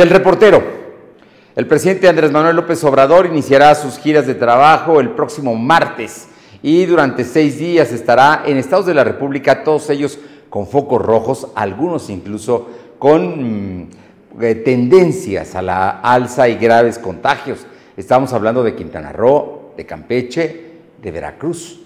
Del reportero. El presidente Andrés Manuel López Obrador iniciará sus giras de trabajo el próximo martes y durante seis días estará en estados de la República, todos ellos con focos rojos, algunos incluso con mm, eh, tendencias a la alza y graves contagios. Estamos hablando de Quintana Roo, de Campeche, de Veracruz,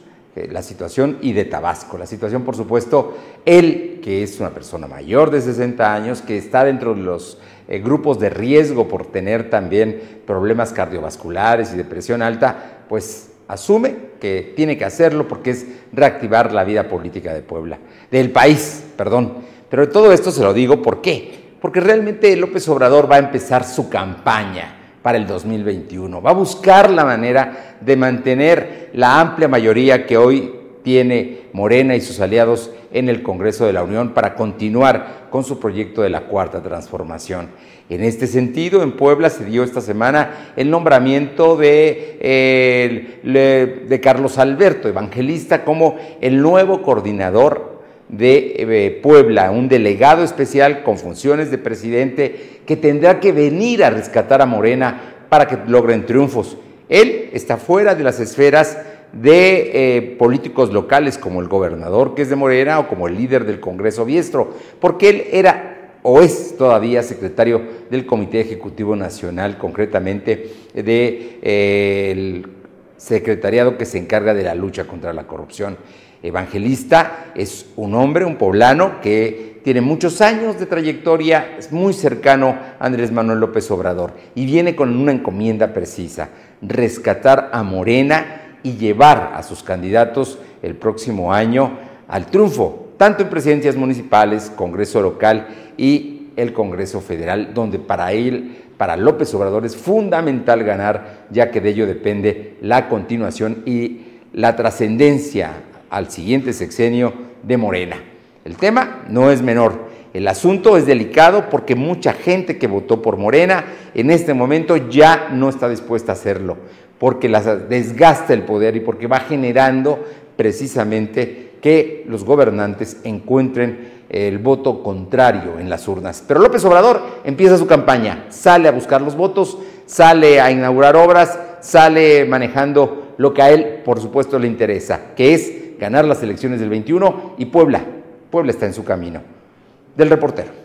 la situación y de Tabasco. La situación, por supuesto, él, que es una persona mayor de 60 años, que está dentro de los eh, grupos de riesgo por tener también problemas cardiovasculares y depresión alta, pues asume que tiene que hacerlo porque es reactivar la vida política de Puebla, del país, perdón. Pero todo esto se lo digo, ¿por qué? Porque realmente López Obrador va a empezar su campaña para el 2021. Va a buscar la manera de mantener la amplia mayoría que hoy tiene Morena y sus aliados en el Congreso de la Unión para continuar con su proyecto de la Cuarta Transformación. En este sentido, en Puebla se dio esta semana el nombramiento de, de Carlos Alberto, evangelista, como el nuevo coordinador de eh, Puebla, un delegado especial con funciones de presidente que tendrá que venir a rescatar a Morena para que logren triunfos. Él está fuera de las esferas de eh, políticos locales como el gobernador que es de Morena o como el líder del Congreso Biestro, porque él era o es todavía secretario del Comité Ejecutivo Nacional, concretamente del de, eh, secretariado que se encarga de la lucha contra la corrupción. Evangelista es un hombre, un poblano que tiene muchos años de trayectoria, es muy cercano a Andrés Manuel López Obrador y viene con una encomienda precisa, rescatar a Morena y llevar a sus candidatos el próximo año al triunfo, tanto en presidencias municipales, Congreso local y el Congreso federal, donde para él, para López Obrador es fundamental ganar, ya que de ello depende la continuación y la trascendencia al siguiente sexenio de Morena. El tema no es menor. El asunto es delicado porque mucha gente que votó por Morena en este momento ya no está dispuesta a hacerlo, porque las desgasta el poder y porque va generando precisamente que los gobernantes encuentren el voto contrario en las urnas. Pero López Obrador empieza su campaña, sale a buscar los votos, sale a inaugurar obras, sale manejando lo que a él, por supuesto, le interesa, que es ganar las elecciones del 21 y Puebla, Puebla está en su camino. Del reportero.